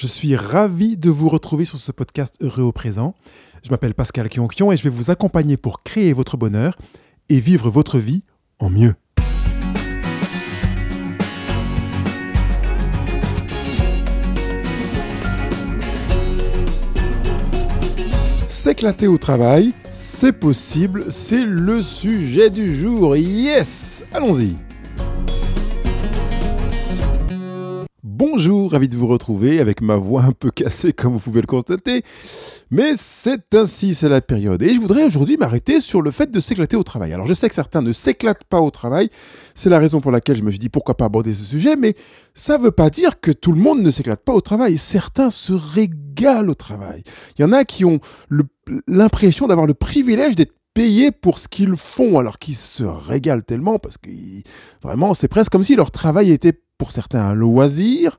Je suis ravi de vous retrouver sur ce podcast Heureux au présent. Je m'appelle Pascal Kionkion et je vais vous accompagner pour créer votre bonheur et vivre votre vie en mieux. S'éclater au travail, c'est possible, c'est le sujet du jour. Yes Allons-y Bonjour, ravi de vous retrouver avec ma voix un peu cassée comme vous pouvez le constater. Mais c'est ainsi, c'est la période. Et je voudrais aujourd'hui m'arrêter sur le fait de s'éclater au travail. Alors je sais que certains ne s'éclatent pas au travail. C'est la raison pour laquelle je me suis dit pourquoi pas aborder ce sujet. Mais ça ne veut pas dire que tout le monde ne s'éclate pas au travail. Certains se régalent au travail. Il y en a qui ont l'impression d'avoir le privilège d'être payés pour ce qu'ils font, alors qu'ils se régalent tellement parce que vraiment, c'est presque comme si leur travail était pour certains un loisir,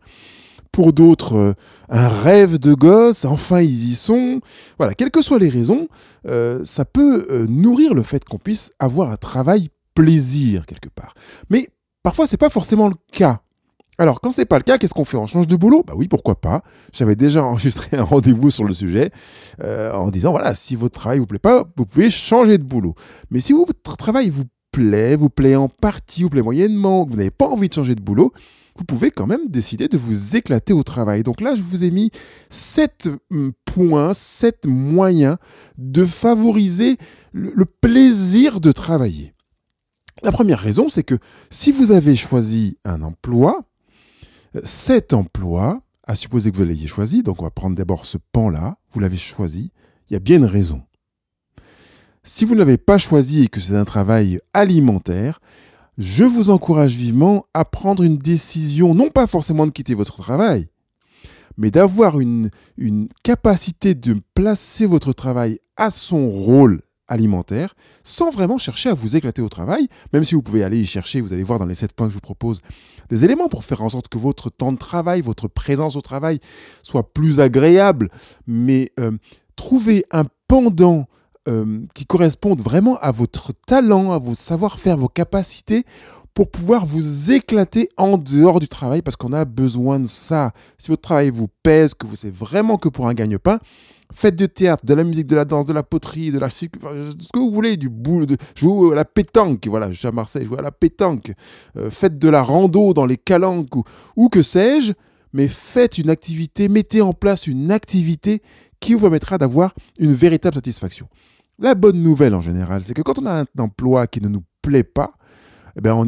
pour d'autres euh, un rêve de gosse, enfin ils y sont. Voilà, quelles que soient les raisons, euh, ça peut euh, nourrir le fait qu'on puisse avoir un travail plaisir quelque part. Mais parfois c'est pas forcément le cas. Alors, quand c'est pas le cas, qu'est-ce qu'on fait? On change de boulot? Bah oui, pourquoi pas. J'avais déjà enregistré un rendez-vous sur le sujet en disant voilà, si votre travail vous plaît pas, vous pouvez changer de boulot. Mais si votre travail vous plaît, vous plaît en partie, vous plaît moyennement, vous n'avez pas envie de changer de boulot, vous pouvez quand même décider de vous éclater au travail. Donc là, je vous ai mis 7 hum, points, 7 moyens de favoriser le plaisir de travailler. La première raison, c'est que si vous avez choisi un emploi, cet emploi, à supposer que vous l'ayez choisi, donc on va prendre d'abord ce pan-là, vous l'avez choisi, il y a bien une raison. Si vous ne l'avez pas choisi et que c'est un travail alimentaire, je vous encourage vivement à prendre une décision, non pas forcément de quitter votre travail, mais d'avoir une, une capacité de placer votre travail à son rôle alimentaire sans vraiment chercher à vous éclater au travail, même si vous pouvez aller y chercher, vous allez voir dans les 7 points que je vous propose, des éléments pour faire en sorte que votre temps de travail, votre présence au travail soit plus agréable, mais euh, trouver un pendant euh, qui correspondent vraiment à votre talent, à vos savoir-faire, vos capacités pour pouvoir vous éclater en dehors du travail parce qu'on a besoin de ça. Si votre travail vous pèse, que vous c'est vraiment que pour un gagne-pain, faites du théâtre, de la musique, de la danse, de la poterie, de la ce que vous voulez, du boule, de jouer à la pétanque, voilà, je suis à Marseille, jouer à la pétanque, euh, faites de la rando dans les calanques ou que sais-je, mais faites une activité, mettez en place une activité qui vous permettra d'avoir une véritable satisfaction. La bonne nouvelle en général, c'est que quand on a un emploi qui ne nous plaît pas, eh ben on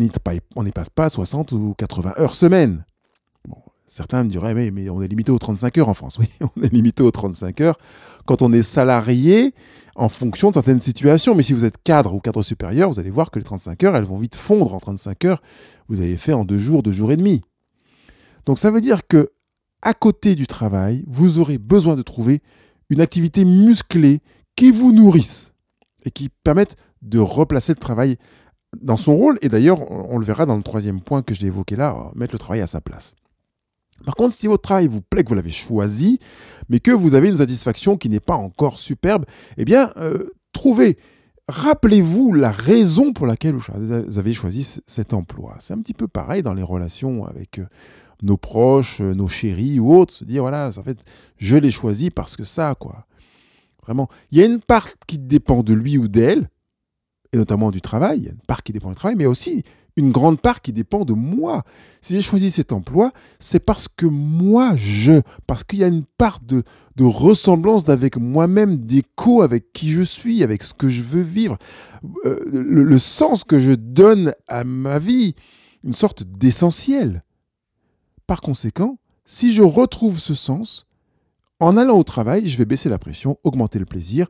n'y passe pas 60 ou 80 heures semaine. certains me diraient, mais, on est limité aux 35 heures en France. Oui, on est limité aux 35 heures quand on est salarié en fonction de certaines situations. Mais si vous êtes cadre ou cadre supérieur, vous allez voir que les 35 heures, elles vont vite fondre en 35 heures. Vous avez fait en deux jours, deux jours et demi. Donc ça veut dire que à côté du travail, vous aurez besoin de trouver une activité musclée qui vous nourrissent et qui permettent de replacer le travail dans son rôle. Et d'ailleurs, on le verra dans le troisième point que j'ai évoqué là, mettre le travail à sa place. Par contre, si votre travail vous plaît, que vous l'avez choisi, mais que vous avez une satisfaction qui n'est pas encore superbe, eh bien, euh, trouvez, rappelez-vous la raison pour laquelle vous avez choisi cet emploi. C'est un petit peu pareil dans les relations avec euh, nos proches, euh, nos chéris ou autres, se dire, voilà, en fait, je l'ai choisi parce que ça, quoi. Vraiment. Il y a une part qui dépend de lui ou d'elle, et notamment du travail. Une part qui dépend du travail, mais aussi une grande part qui dépend de moi. Si j'ai choisi cet emploi, c'est parce que moi, je, parce qu'il y a une part de, ressemblance avec moi-même, d'écho avec qui je suis, avec ce que je veux vivre, euh, le sens que je donne à ma vie, une sorte d'essentiel. Par conséquent, si je retrouve ce sens, en allant au travail, je vais baisser la pression, augmenter le plaisir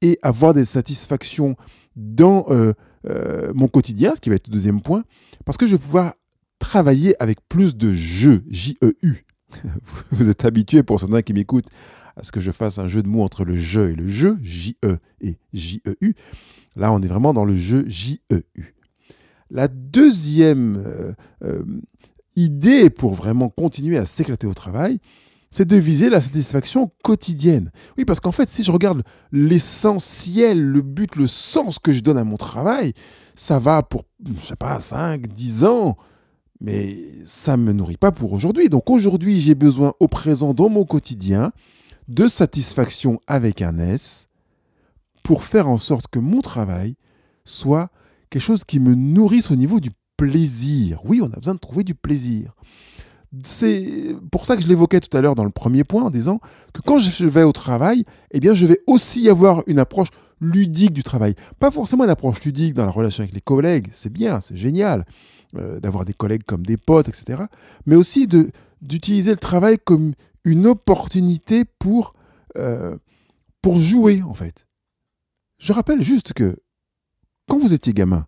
et avoir des satisfactions dans euh, euh, mon quotidien, ce qui va être le deuxième point, parce que je vais pouvoir travailler avec plus de jeu, J-E-U. Vous êtes habitué, pour certains qui m'écoutent, à ce que je fasse un jeu de mots entre le jeu et le jeu, J-E et J-E-U. Là, on est vraiment dans le jeu J-E-U. La deuxième euh, idée pour vraiment continuer à s'éclater au travail, c'est de viser la satisfaction quotidienne. Oui, parce qu'en fait, si je regarde l'essentiel, le but, le sens que je donne à mon travail, ça va pour, je sais pas, 5, 10 ans. mais ça ne me nourrit pas pour aujourd'hui. Donc aujourd'hui, j'ai besoin au présent, dans mon quotidien, de satisfaction avec un S pour faire en sorte que mon travail soit quelque chose qui me nourrisse au niveau du plaisir. Oui, on a besoin de trouver du plaisir. C'est pour ça que je l'évoquais tout à l'heure dans le premier point en disant que quand je vais au travail, eh bien je vais aussi avoir une approche ludique du travail. Pas forcément une approche ludique dans la relation avec les collègues, c'est bien, c'est génial euh, d'avoir des collègues comme des potes, etc. Mais aussi de d'utiliser le travail comme une opportunité pour, euh, pour jouer en fait. Je rappelle juste que quand vous étiez gamin,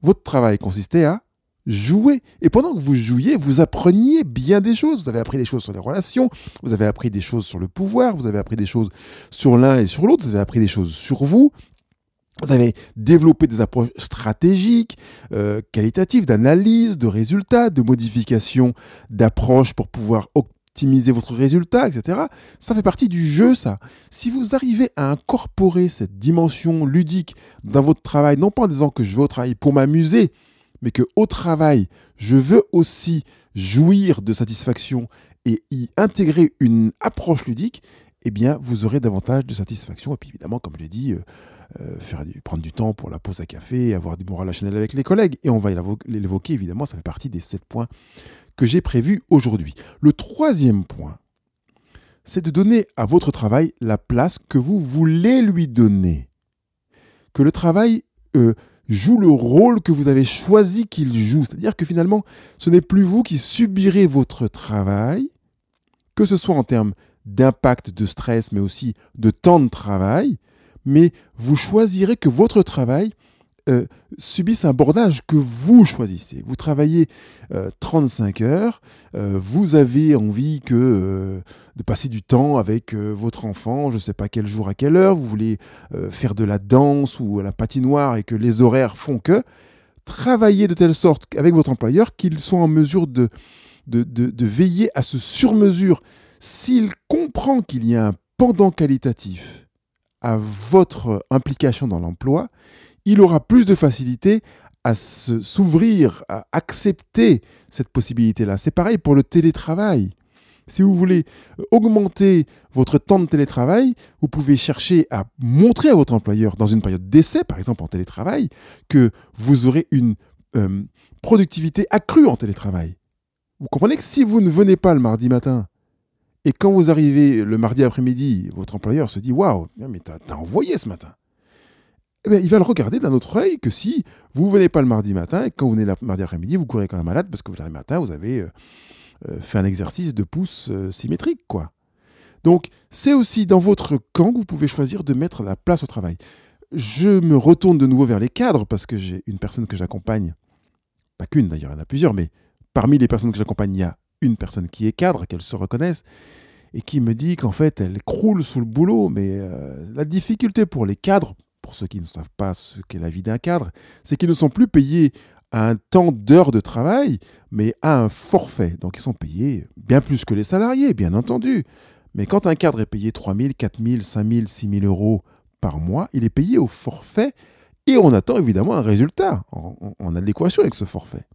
votre travail consistait à jouer. Et pendant que vous jouiez, vous appreniez bien des choses. Vous avez appris des choses sur les relations, vous avez appris des choses sur le pouvoir, vous avez appris des choses sur l'un et sur l'autre, vous avez appris des choses sur vous. Vous avez développé des approches stratégiques, euh, qualitatives, d'analyse, de résultats, de modification d'approches pour pouvoir optimiser votre résultat, etc. Ça fait partie du jeu, ça. Si vous arrivez à incorporer cette dimension ludique dans votre travail, non pas en disant que je vais au travail pour m'amuser, mais que au travail, je veux aussi jouir de satisfaction et y intégrer une approche ludique, eh bien, vous aurez davantage de satisfaction. Et puis, évidemment, comme je l'ai dit, euh, euh, faire prendre du temps pour la pause à café, avoir du bon relationnel avec les collègues. Et on va l'évoquer, évidemment, ça fait partie des sept points que j'ai prévus aujourd'hui. Le troisième point, c'est de donner à votre travail la place que vous voulez lui donner. Que le travail euh, joue le rôle que vous avez choisi qu'il joue. C'est-à-dire que finalement, ce n'est plus vous qui subirez votre travail, que ce soit en termes d'impact, de stress, mais aussi de temps de travail, mais vous choisirez que votre travail euh, subisse un bordage que vous choisissez. Vous travaillez 35 euh, heures, euh, vous avez envie que, de passer du temps avec votre enfant, je ne sais pas quel jour à quelle heure, vous voulez faire de la danse ou à la patinoire et que les horaires font que, travaillez de telle sorte avec votre employeur qu'il soit en mesure de, de, de veiller à ce sur-mesure. S'il comprend qu'il y a un pendant qualitatif à votre implication dans l'emploi, il aura plus de facilité à s'ouvrir, à accepter cette possibilité-là. C'est pareil pour le télétravail. Si vous voulez augmenter votre temps de télétravail, vous pouvez chercher à montrer à votre employeur, dans une période d'essai, par exemple en télétravail, que vous aurez une euh, productivité accrue en télétravail. Vous comprenez que si vous ne venez pas le mardi matin, et quand vous arrivez le mardi après-midi, votre employeur se dit Waouh, mais t'as envoyé ce matin. Eh il va le regarder d'un autre œil que si vous ne venez pas le mardi matin et quand vous venez le mardi après-midi, vous courez quand même malade parce que le matin, vous avez euh, euh, fait un exercice de pouce euh, symétrique. quoi. Donc, c'est aussi dans votre camp que vous pouvez choisir de mettre la place au travail. Je me retourne de nouveau vers les cadres parce que j'ai une personne que j'accompagne, pas qu'une d'ailleurs, il y en a plusieurs, mais parmi les personnes que j'accompagne, il y a une personne qui est cadre, qu'elle se reconnaisse, et qui me dit qu'en fait, elle croule sous le boulot, mais la difficulté pour les cadres, pour ceux qui ne savent pas ce qu'est la vie d'un cadre, c'est qu'ils ne sont plus payés à un temps d'heures de travail, mais à un forfait. Donc ils sont payés bien plus que les salariés, bien entendu. Mais quand un cadre est payé 3 000, 4 000, 5 000, 6 000 euros par mois, il est payé au forfait et on attend évidemment un résultat en, adéquation avec ce forfait.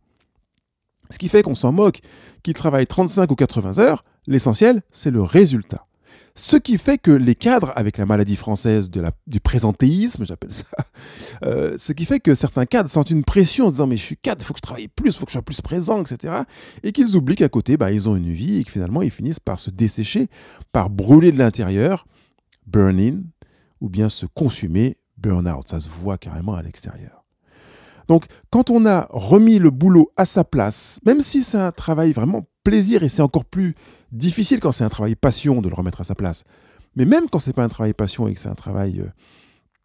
Ce qui fait qu'on s'en moque, qu'il travaille 35 ou 80 heures, l'essentiel, c'est le résultat. Ce qui fait que les cadres, avec la maladie française de la, du présentéisme, j'appelle ça, euh, ce qui fait que certains cadres sentent une pression en disant mais je suis cadre, il faut que je travaille plus, il faut que je sois plus présent, etc. Et qu'ils oublient qu'à côté, bah, ils ont une vie et que finalement ils finissent par se dessécher, par brûler de l'intérieur, burn in, ou bien se consumer, burn out. Ça se voit carrément à l'extérieur. Donc, quand on a remis le boulot à sa place, même si c'est un travail vraiment plaisir et c'est encore plus difficile quand c'est un travail passion de le remettre à sa place. Mais même quand c'est pas un travail passion et que c'est un travail euh,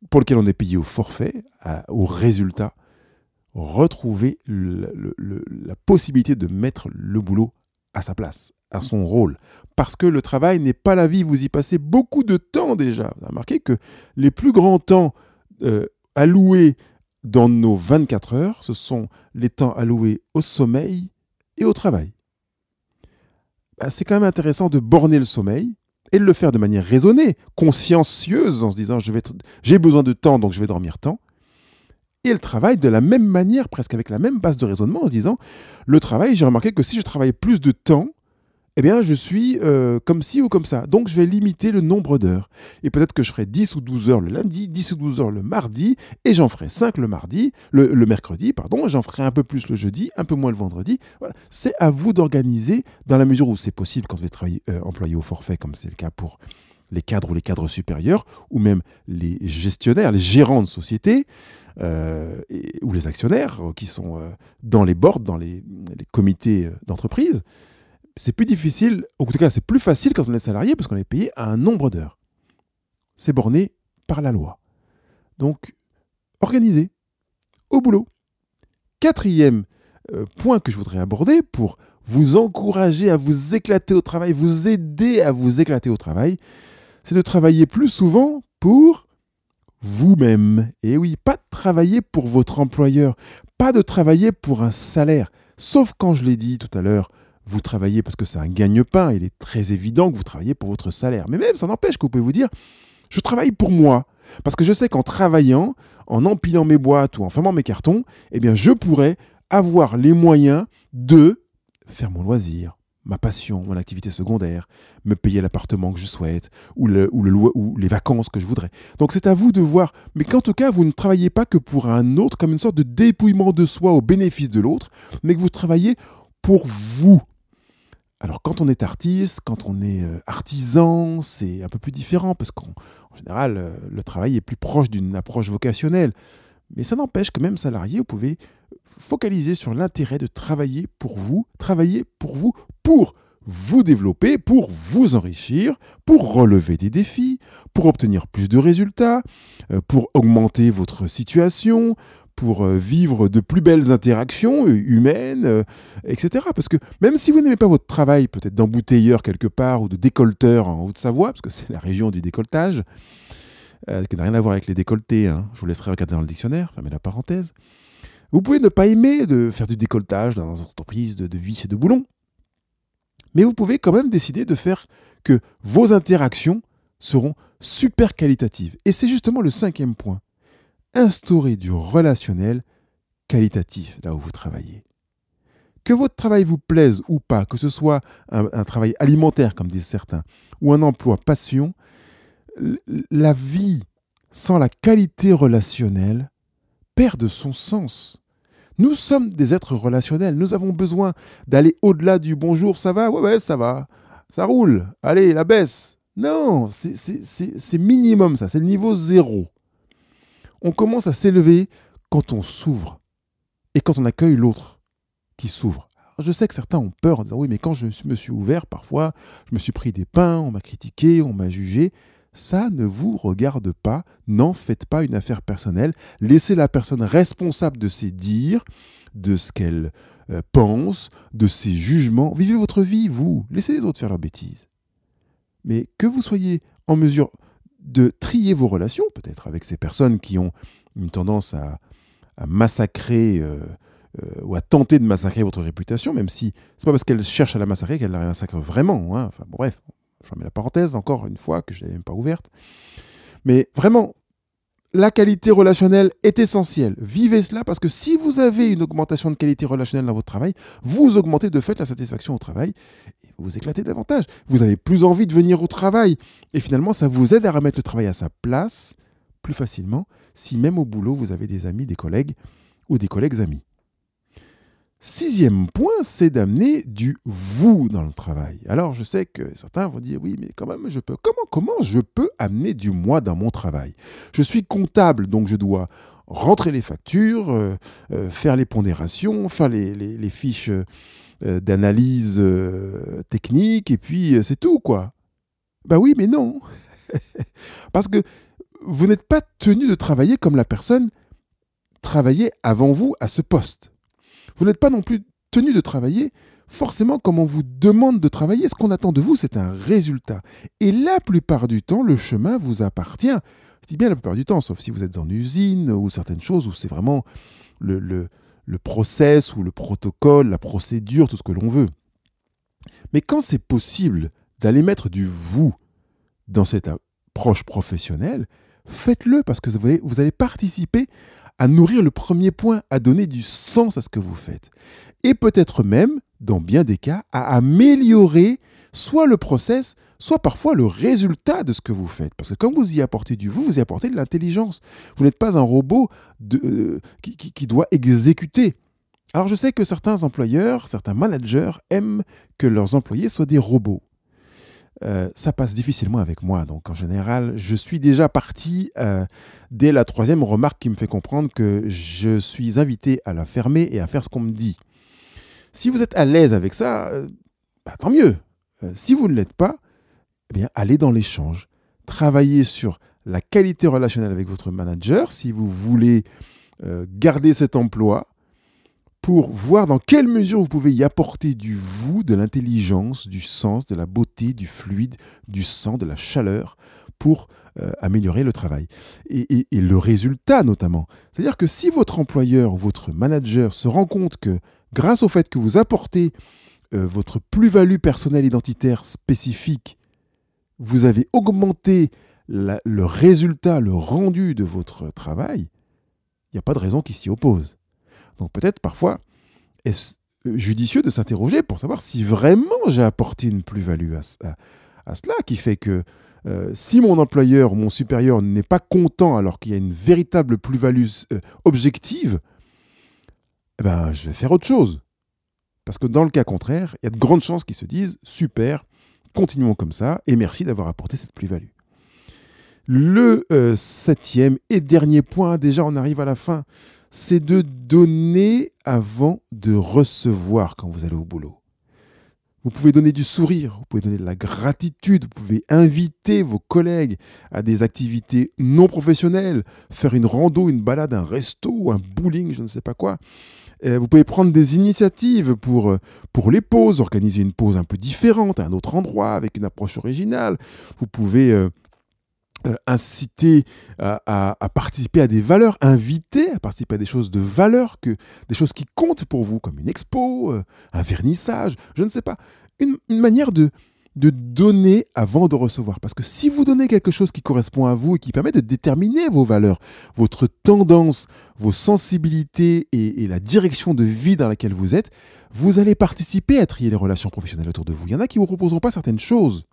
pour lequel on est payé au forfait, au résultat, retrouver la possibilité de mettre le boulot à sa place, à son rôle. Parce que le travail n'est pas la vie, vous y passez beaucoup de temps déjà. Vous avez remarqué que les plus grands temps euh, alloués dans nos 24 heures, ce sont les temps alloués au sommeil et au travail. Bah, c'est quand même intéressant de borner le sommeil et de le faire de manière raisonnée, consciencieuse, en se disant j'ai besoin de temps, donc je vais dormir tant. et elle travaille de la même manière, presque avec la même base de raisonnement, en se disant, le travail, j'ai remarqué que si je travaille plus de temps, eh bien, je suis euh, comme ci ou comme ça. Donc, je vais limiter le nombre d'heures. Et peut-être que je ferai 10 ou 12 heures le lundi, 10 ou 12 heures le mardi, et j'en ferai 5 le mardi, le, mercredi, pardon, j'en ferai un peu plus le jeudi, un peu moins le vendredi. C'est à vous d'organiser dans la mesure où c'est possible quand vous êtes euh, employé au forfait, comme c'est le cas pour les cadres ou les cadres supérieurs, ou même les gestionnaires, les gérants de société, euh, ou les actionnaires qui sont dans les boards, dans les comités d'entreprise c'est plus difficile, en tout cas c'est plus facile quand on est salarié parce qu'on est payé à un nombre d'heures. C'est borné par la loi. Donc, organisez au boulot. Quatrième euh, point que je voudrais aborder pour vous encourager à vous éclater au travail, vous aider à vous éclater au travail, c'est de travailler plus souvent pour vous-même. Et oui, pas de travailler pour votre employeur, pas de travailler pour un salaire, sauf quand je l'ai dit tout à l'heure, vous travaillez parce que c'est un gagne-pain, il est très évident que vous travaillez pour votre salaire. Mais même, ça n'empêche que vous pouvez vous dire, je travaille pour moi. Parce que je sais qu'en travaillant, en empilant mes boîtes ou en fermant mes cartons, eh bien, je pourrais avoir les moyens de faire mon loisir, ma passion, mon activité secondaire, me payer l'appartement que je souhaite, ou, le, ou, le, ou les vacances que je voudrais. Donc c'est à vous de voir, mais qu'en tout cas, vous ne travaillez pas que pour un autre, comme une sorte de dépouillement de soi au bénéfice de l'autre, mais que vous travaillez pour vous. Alors quand on est artiste, quand on est euh, artisan, c'est un peu plus différent parce qu'en général, euh, le travail est plus proche d'une approche vocationnelle. Mais ça n'empêche que même salarié, vous pouvez focaliser sur l'intérêt de travailler pour vous, travailler pour vous, pour vous développer, pour vous enrichir, pour relever des défis, pour obtenir plus de résultats, euh, pour augmenter votre situation, pour euh, vivre de plus belles interactions euh, humaines, euh, etc. Parce que même si vous n'aimez pas votre travail, peut-être d'embouteilleur quelque part ou de décolleteur en Haute-Savoie, parce que c'est la région du décolletage, qui n'a rien à voir avec les décolletés, hein, je vous laisserai regarder dans le dictionnaire, fermez la parenthèse, vous pouvez ne pas aimer de faire du décolletage dans une entreprise de, de vis et de boulons, mais vous pouvez quand même décider de faire que vos interactions seront super qualitatives. Et c'est justement le cinquième point instaurer du relationnel qualitatif là où vous travaillez. Que votre travail vous plaise ou pas, que ce soit un, travail alimentaire comme disent certains, ou un emploi passion, la vie sans la qualité relationnelle perd de son sens. Nous sommes des êtres relationnels, nous avons besoin d'aller au-delà du bonjour, ça va, ouais, ouais, ça va, ça roule, allez, la baisse. Non, c'est minimum ça, c'est le niveau zéro on commence à s'élever quand on s'ouvre et quand on accueille l'autre qui s'ouvre. Je sais que certains ont peur en disant oui, mais quand je me suis ouvert, parfois, je me suis pris des pains, on m'a critiqué, on m'a jugé. Ça ne vous regarde pas, n'en faites pas une affaire personnelle. Laissez la personne responsable de ses dires, de ce qu'elle euh, pense, de ses jugements. Vivez votre vie, vous. Laissez les autres faire leurs bêtises. Mais que vous soyez en mesure de trier vos relations, peut-être avec ces personnes qui ont une tendance à, massacrer euh, euh, ou à tenter de massacrer votre réputation, même si c'est pas parce qu'elles cherchent à la massacrer qu'elles la massacrent vraiment. Hein. Enfin bref, je mets la parenthèse encore une fois que je n'avais même pas ouverte. Mais vraiment, la qualité relationnelle est essentielle. Vivez cela parce que si vous avez une augmentation de qualité relationnelle dans votre travail, vous augmentez de fait la satisfaction au travail vous éclatez davantage. Vous avez plus envie de venir au travail et finalement ça vous aide à remettre le travail à sa place plus facilement si même au boulot vous avez des amis, des collègues ou des collègues amis. Sixième point, c'est d'amener du vous dans le travail. Alors, je sais que certains vont dire oui, mais quand même, je peux. Comment, comment je peux amener du moi dans mon travail? Je suis comptable, donc je dois rentrer les factures, euh, euh, faire les pondérations, faire les, fiches euh, d'analyse technique, et puis c'est tout, quoi. Bah oui, mais non. Parce que vous n'êtes pas tenu de travailler comme la personne travaillait avant vous à ce poste. Vous n'êtes pas non plus tenu de travailler forcément comme on vous demande de travailler. Ce qu'on attend de vous, c'est un résultat. Et la plupart du temps, le chemin vous appartient. Je dis bien la plupart du temps, sauf si vous êtes en usine ou certaines choses où c'est vraiment le, le, le process ou le protocole, la procédure, tout ce que l'on veut. Mais quand c'est possible d'aller mettre du vous dans cette approche professionnelle, faites-le parce que vous allez participer à nourrir le premier point, à donner du sens à ce que vous faites. Et peut-être même, dans bien des cas, à améliorer soit le process, soit parfois le résultat de ce que vous faites. Parce que quand vous y apportez du vous, vous y apportez de l'intelligence. Vous n'êtes pas un robot euh, qui, doit exécuter. Alors je sais que certains employeurs, certains managers aiment que leurs employés soient des robots. Euh, ça passe difficilement avec moi. Donc en général, je suis déjà parti euh, dès la troisième remarque qui me fait comprendre que je suis invité à la fermer et à faire ce qu'on me dit. Si vous êtes à l'aise avec ça, bah, tant mieux. si vous ne l'êtes pas, eh allez dans l'échange. Travaillez sur la qualité relationnelle avec votre manager si vous voulez euh, garder cet emploi pour voir dans quelle mesure vous pouvez y apporter du vous, de l'intelligence, du sens, de la beauté, du fluide, du sang, de la chaleur pour euh, améliorer le travail. Et, le résultat notamment. C'est-à-dire que si votre employeur ou votre manager se rend compte que grâce au fait que vous apportez euh, votre plus-value personnelle identitaire spécifique vous avez augmenté le résultat, le rendu de votre travail, il n'y a pas de raison qui s'y oppose. Donc peut-être parfois, est-ce judicieux de s'interroger pour savoir si vraiment j'ai apporté une plus-value à, cela, qui fait que euh, si mon employeur ou mon supérieur n'est pas content alors qu'il y a une véritable plus-value euh, objective, eh ben, je vais faire autre chose. Parce que dans le cas contraire, il y a de grandes chances qu'ils se disent super, Continuons comme ça et merci d'avoir apporté cette plus-value. Le euh, septième et dernier point, déjà on arrive à la fin, c'est de donner avant de recevoir quand vous allez au boulot. Vous pouvez donner du sourire, vous pouvez donner de la gratitude, vous pouvez inviter vos collègues à des activités non professionnelles, faire une rando, une balade, un resto, un bowling, je ne sais pas quoi. Euh, vous pouvez prendre des initiatives pour, euh, pour les pauses, organiser une pause un peu différente à un autre endroit avec une approche originale. Vous pouvez euh, inciter à, participer à des valeurs, inviter à participer à des choses de valeur, que, des choses qui comptent pour vous, comme une expo, un vernissage, je ne sais pas. une manière de, de donner avant de recevoir. Parce que si vous donnez quelque chose qui correspond à vous et qui permet de déterminer vos valeurs, votre tendance, vos sensibilités et, la direction de vie dans laquelle vous êtes, vous allez participer à trier les relations professionnelles autour de vous. Il y en a qui ne vous proposeront pas certaines choses.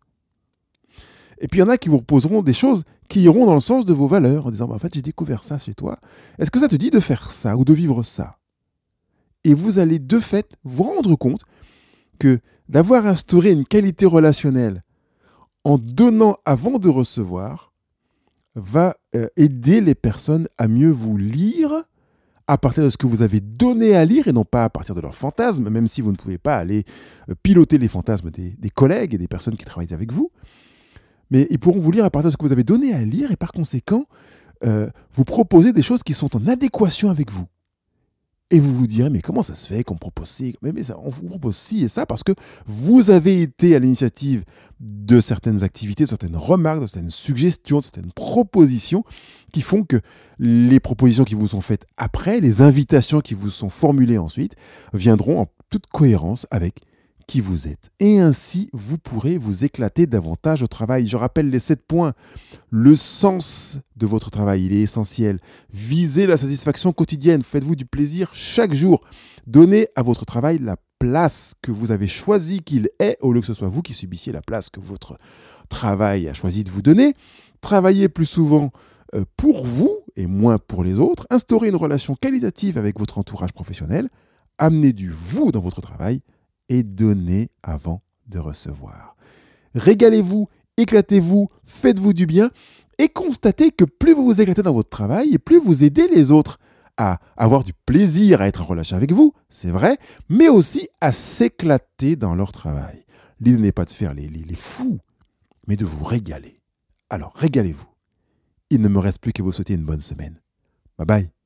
Et puis il y en a qui vous proposeront des choses qui iront dans le sens de vos valeurs, en disant, bah, en fait, j'ai découvert ça chez toi. Est-ce que ça te dit de faire ça ou de vivre ça? Et vous allez de fait vous rendre compte que d'avoir instauré une qualité relationnelle en donnant avant de recevoir va euh, aider les personnes à mieux vous lire à partir de ce que vous avez donné à lire et non pas à partir de leurs fantasmes, même si vous ne pouvez pas aller euh, piloter les fantasmes des, collègues et des personnes qui travaillent avec vous. Mais ils pourront vous lire à partir de ce que vous avez donné à lire et par conséquent, euh, vous proposer des choses qui sont en adéquation avec vous. Et vous vous direz, mais comment ça se fait qu'on propose ci mais, mais ça, On vous propose ci et ça parce que vous avez été à l'initiative de certaines activités, de certaines remarques, de certaines suggestions, de certaines propositions qui font que les propositions qui vous sont faites après, les invitations qui vous sont formulées ensuite, viendront en toute cohérence avec qui vous êtes. Et ainsi, vous pourrez vous éclater davantage au travail. Je rappelle les sept points. Le sens de votre travail, il est essentiel. Visez la satisfaction quotidienne. Faites-vous du plaisir chaque jour. Donnez à votre travail la place que vous avez choisi qu'il ait, au lieu que ce soit vous qui subissiez la place que votre travail a choisi de vous donner. Travaillez plus souvent euh, pour vous et moins pour les autres. Instaurez une relation qualitative avec votre entourage professionnel. Amenez du vous dans votre travail et donnez avant de recevoir. Régalez-vous, éclatez-vous, faites-vous du bien et constatez que plus vous vous éclatez dans votre travail et plus vous aidez les autres à avoir du plaisir à être relation avec vous, c'est vrai, mais aussi à s'éclater dans leur travail. L'idée n'est pas de faire les, les fous, mais de vous régaler. Alors régalez-vous. Il ne me reste plus que vous souhaiter une bonne semaine. Bye bye.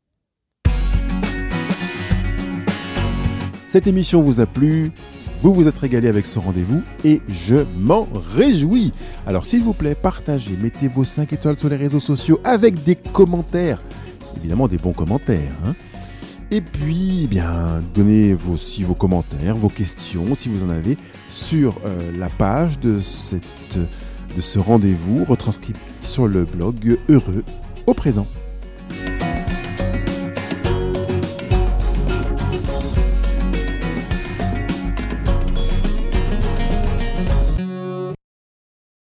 Cette émission vous a plu, vous vous êtes régalé avec ce rendez-vous et je m'en réjouis. Alors s'il vous plaît, partagez, mettez vos 5 étoiles sur les réseaux sociaux avec des commentaires. Évidemment des bons commentaires. Hein. Et puis, eh bien, donnez aussi vos commentaires, vos questions, si vous en avez, sur euh, la page de, de ce rendez-vous retranscrit sur le blog Heureux au présent.